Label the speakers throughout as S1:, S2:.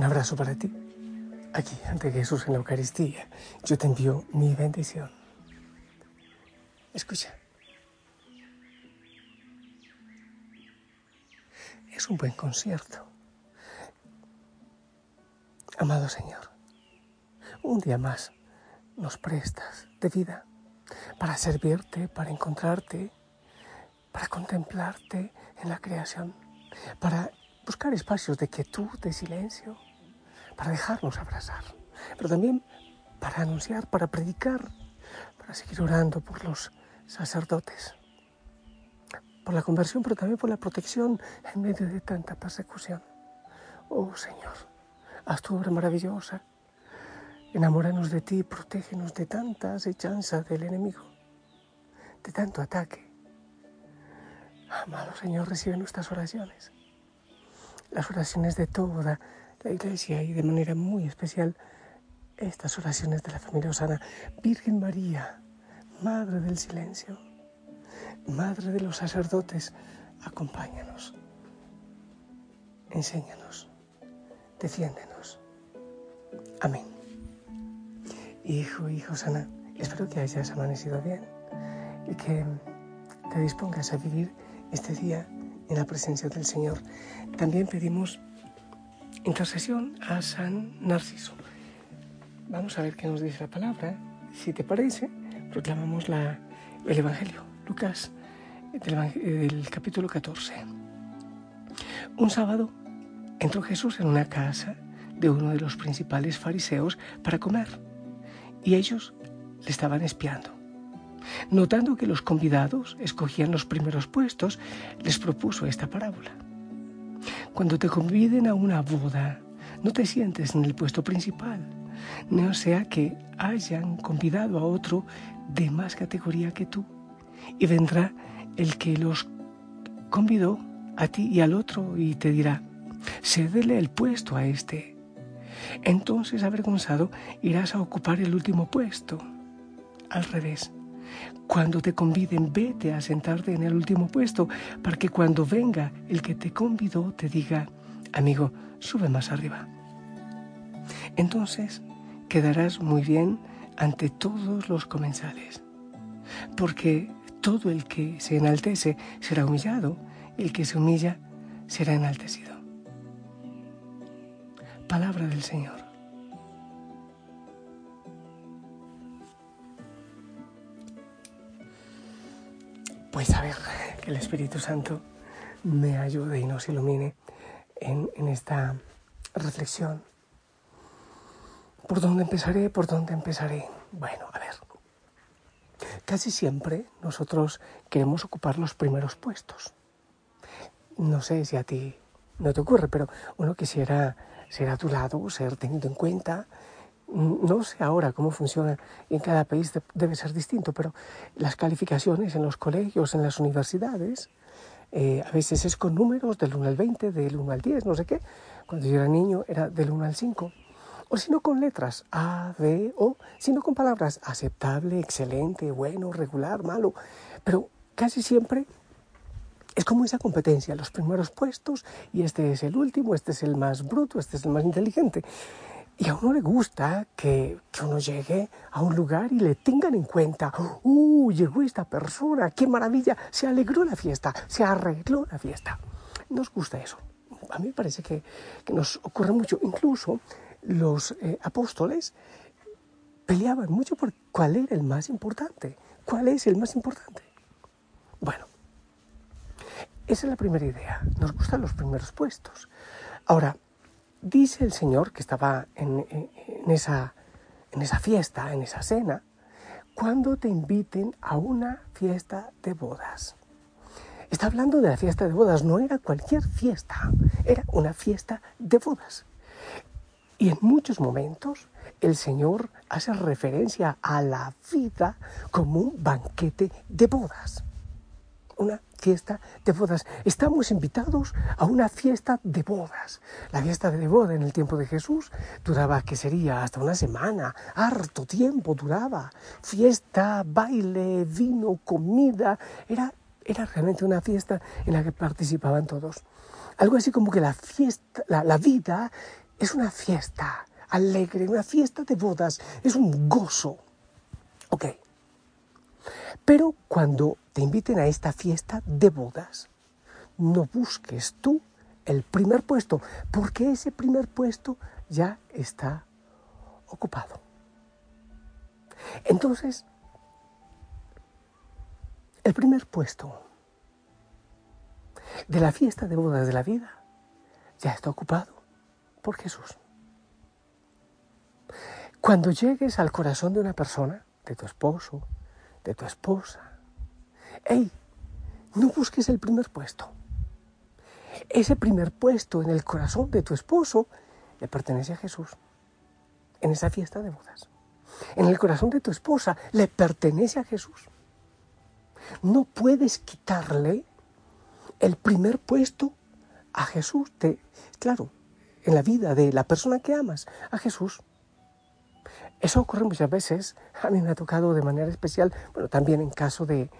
S1: Un abrazo para ti. Aquí, ante Jesús en la Eucaristía, yo te envío mi bendición. Escucha. Es un buen concierto. Amado Señor, un día más nos prestas de vida para servirte, para encontrarte, para contemplarte en la creación, para buscar espacios de quietud, de silencio, para dejarnos abrazar, pero también para anunciar, para predicar, para seguir orando por los sacerdotes, por la conversión, pero también por la protección en medio de tanta persecución. Oh Señor, haz tu obra maravillosa. Enamóranos de ti, protégenos de tanta acechanza del enemigo, de tanto ataque. Amado Señor, recibe nuestras oraciones, las oraciones de toda la iglesia y de manera muy especial estas oraciones de la familia Osana. Virgen María, Madre del Silencio, Madre de los sacerdotes, acompáñanos, enséñanos, defiéndenos. Amén. Hijo, hijo Osana, espero que hayas amanecido bien y que te dispongas a vivir este día en la presencia del Señor. También pedimos intercesión a San Narciso. Vamos a ver qué nos dice la palabra. Si te parece, proclamamos la, el Evangelio, Lucas, del capítulo 14. Un sábado entró Jesús en una casa de uno de los principales fariseos para comer y ellos le estaban espiando. Notando que los convidados escogían los primeros puestos, les propuso esta parábola. Cuando te conviden a una boda, no te sientes en el puesto principal, no sea que hayan convidado a otro de más categoría que tú, y vendrá el que los convidó a ti y al otro y te dirá, cédele el puesto a este. Entonces, avergonzado, irás a ocupar el último puesto. Al revés, cuando te conviden, vete a sentarte en el último puesto para que cuando venga el que te convidó te diga, amigo, sube más arriba. Entonces quedarás muy bien ante todos los comensales, porque todo el que se enaltece será humillado, el que se humilla será enaltecido. Palabra del Señor. Pues a ver, que el Espíritu Santo me ayude y nos ilumine en, en esta reflexión. ¿Por dónde empezaré? ¿Por dónde empezaré? Bueno, a ver. Casi siempre nosotros queremos ocupar los primeros puestos. No sé si a ti no te ocurre, pero uno quisiera ser a tu lado, ser tenido en cuenta, no sé ahora cómo funciona, en cada país debe ser distinto, pero las calificaciones en los colegios, en las universidades, eh, a veces es con números del 1 al 20, del 1 al 10, no sé qué. Cuando yo era niño era del 1 al 5. O si no con letras A, B, O, sino con palabras aceptable, excelente, bueno, regular, malo. Pero casi siempre es como esa competencia, los primeros puestos, y este es el último, este es el más bruto, este es el más inteligente. Y a uno le gusta que, que, uno llegue a un lugar y le tengan en cuenta, ¡uh! Llegó esta persona, qué maravilla, se alegró la fiesta, se arregló la fiesta. Nos gusta eso. A mí me parece que, nos ocurre mucho. Incluso los eh, apóstoles peleaban mucho por cuál era el más importante. ¿Cuál es el más importante? Bueno, esa es la primera idea. Nos gustan los primeros puestos. Ahora, dice el Señor que estaba en, esa, en esa fiesta, en esa cena, cuando te inviten a una fiesta de bodas. Está hablando de la fiesta de bodas, no era cualquier fiesta, era una fiesta de bodas. Y en muchos momentos el Señor hace referencia a la vida como un banquete de bodas. Una fiesta de bodas. Estamos invitados a una fiesta de bodas. La fiesta de boda en el tiempo de Jesús duraba, que sería? Hasta una semana. Harto tiempo duraba. Fiesta, baile, vino, comida. Era, era realmente una fiesta en la que participaban todos. Algo así como que la fiesta, la, la vida es una fiesta alegre, una fiesta de bodas, es un gozo. Ok. Pero cuando te inviten a esta fiesta de bodas, no busques tú el primer puesto, porque ese primer puesto ya está ocupado. Entonces, el primer puesto de la fiesta de bodas de la vida ya está ocupado por Jesús. Cuando llegues al corazón de una persona, de tu esposo, de tu esposa, hey, no busques el primer puesto. Ese primer puesto en el corazón de tu esposo le pertenece a Jesús, en esa fiesta de bodas. En el corazón de tu esposa le pertenece a Jesús. No puedes quitarle el primer puesto a Jesús. claro, en la vida de la persona que amas, a Jesús. Eso ocurre muchas veces, a mí me ha tocado de manera especial, bueno, también en caso de,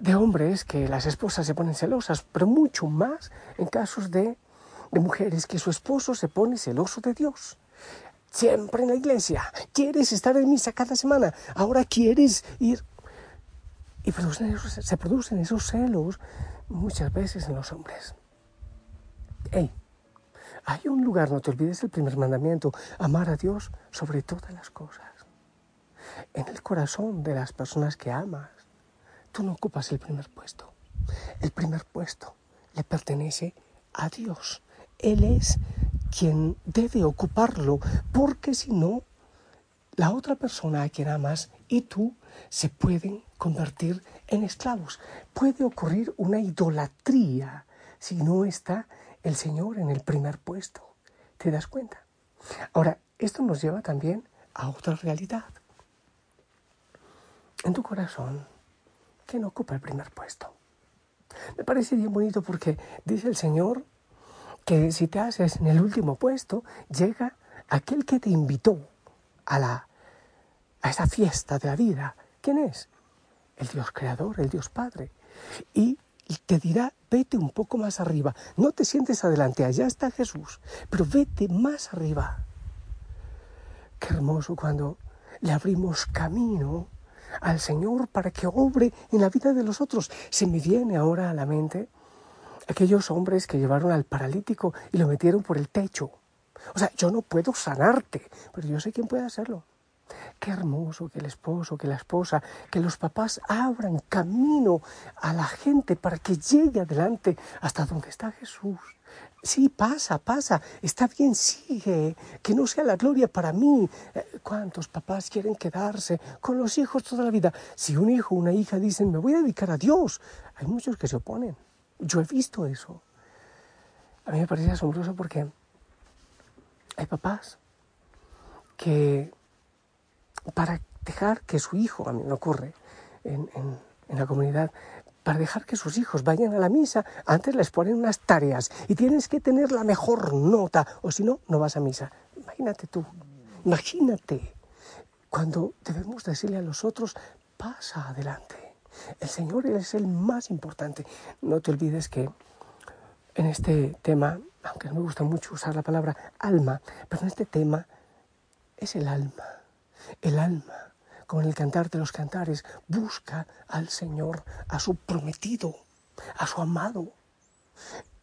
S1: de hombres que las esposas se ponen celosas, pero mucho más en casos de, de mujeres que su esposo se pone celoso de Dios. Siempre en la iglesia, quieres estar en misa cada semana, ahora quieres ir. Y se producen esos celos muchas veces en los hombres. Hey, hay un lugar, no te olvides el primer mandamiento, amar a Dios sobre todas las cosas. En el corazón de las personas que amas, tú no ocupas el primer puesto. El primer puesto le pertenece a Dios. Él es quien debe ocuparlo, porque si no, la otra persona a quien amas y tú se pueden convertir en esclavos. Puede ocurrir una idolatría si no está el Señor en el primer puesto. ¿Te das cuenta? Ahora, esto nos lleva también a otra realidad. En tu corazón, ¿quién ocupa el primer puesto? Me parece bien bonito porque dice el Señor que si te haces en el último puesto, llega aquel que te invitó a, la, a esa fiesta de la vida. ¿Quién es? El Dios creador, el Dios Padre. Y y te dirá, vete un poco más arriba. No te sientes adelante, allá está Jesús, pero vete más arriba. Qué hermoso cuando le abrimos camino al Señor para que obre en la vida de los otros. Se me viene ahora a la mente aquellos hombres que llevaron al paralítico y lo metieron por el techo. O sea, yo no puedo sanarte, pero yo sé quién puede hacerlo. Qué hermoso que el esposo, que la esposa, que los papás abran camino a la gente para que llegue adelante hasta donde está Jesús. Sí, pasa, pasa, está bien, sigue, que no sea la gloria para mí. Eh, ¿Cuántos papás quieren quedarse con los hijos toda la vida? Si un hijo o una hija dicen, me voy a dedicar a Dios, hay muchos que se oponen. Yo he visto eso. A mí me parece asombroso porque hay papás que para dejar que su hijo, a mí me ocurre en, la comunidad, para dejar que sus hijos vayan a la misa, antes les ponen unas tareas y tienes que tener la mejor nota, o si no, no vas a misa. Imagínate tú, imagínate, cuando debemos decirle a los otros, pasa adelante. El Señor es el más importante. No te olvides que en este tema, aunque no me gusta mucho usar la palabra alma, pero en este tema es el alma el alma, con el cantar de los cantares, busca al Señor, a su prometido, a su amado.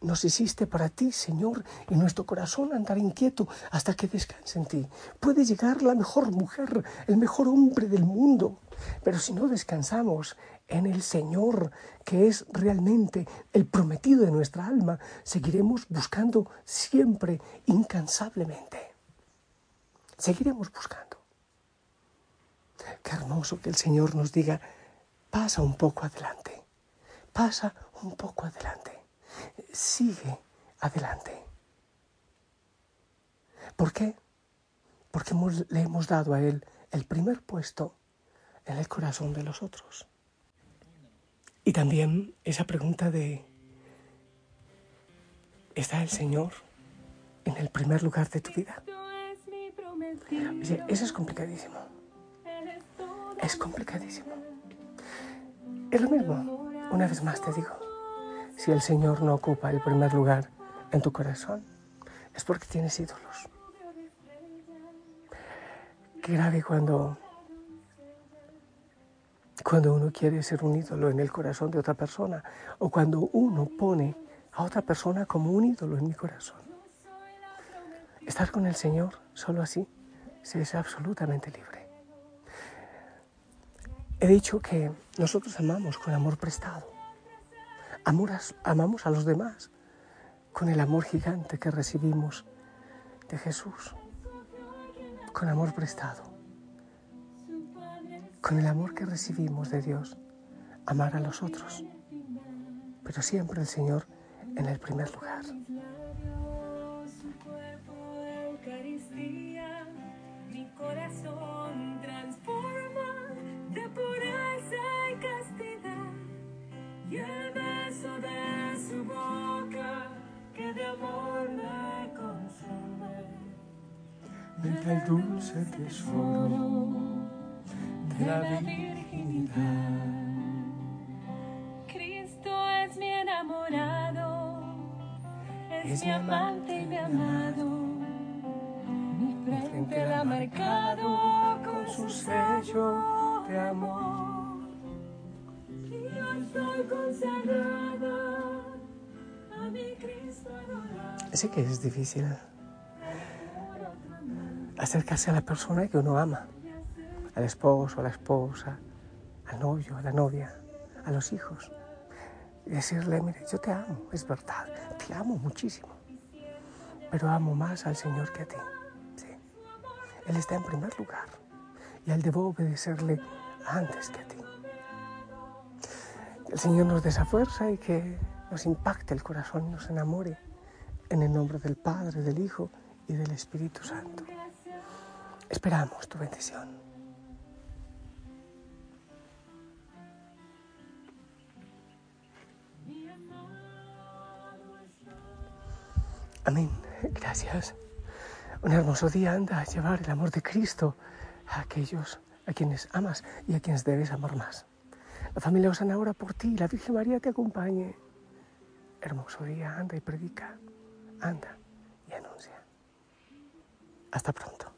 S1: nos hiciste para ti, Señor, y nuestro corazón andará inquieto hasta que descanse en ti. Puede llegar la mejor mujer, el mejor hombre del mundo, pero si no descansamos en el Señor, que es realmente el prometido de nuestra alma, seguiremos buscando siempre, incansablemente. Seguiremos buscando. Qué hermoso que el Señor nos diga, pasa un poco adelante, pasa un poco adelante sigue adelante. ¿Por qué? Porque le hemos dado a Él el primer puesto en el corazón de los otros. Y también esa pregunta de, ¿está el Señor en el primer lugar de tu vida? eso es complicadísimo. Es complicadísimo. Es lo mismo, una vez más te digo si el Señor no ocupa el primer lugar en tu corazón, es porque tienes ídolos. Qué grave cuando, cuando uno quiere ser un ídolo en el corazón de otra persona o cuando uno pone a otra persona como un ídolo en mi corazón. Estar con el Señor solo así se es absolutamente libre. He dicho que nosotros amamos con amor prestado. Amamos a los demás con el amor gigante que recibimos de Jesús, con amor prestado, con el amor que recibimos de Dios, amar a los otros, pero siempre el Señor en el primer lugar.
S2: El dulce tesoro de la virginidad. Cristo es mi enamorado, es mi amante y mi amado. Mi frente la ha marcado con su sello de amor. Y yo estoy consagrada a mi Cristo adorado.
S1: Sé que es difícil acercarse a la persona que uno ama, al esposo, a la esposa, al novio, a la novia, a los hijos. Y decirle, mire, yo te amo, es verdad, te amo muchísimo, pero amo más al Señor que a ti. Él está en primer lugar y Él debo obedecerle antes que a ti. Que el Señor nos dé esa fuerza y que nos impacte el corazón y nos enamore en el nombre del Padre, del Hijo y del Espíritu Santo. Esperamos tu bendición. Amén. Gracias. Un hermoso día anda a llevar el amor de Cristo a aquellos a quienes amas y a quienes debes amar más. La familia Osana ahora por ti, la Virgen María te acompañe. Hermoso día, anda y predica, anda y anuncia. Hasta pronto.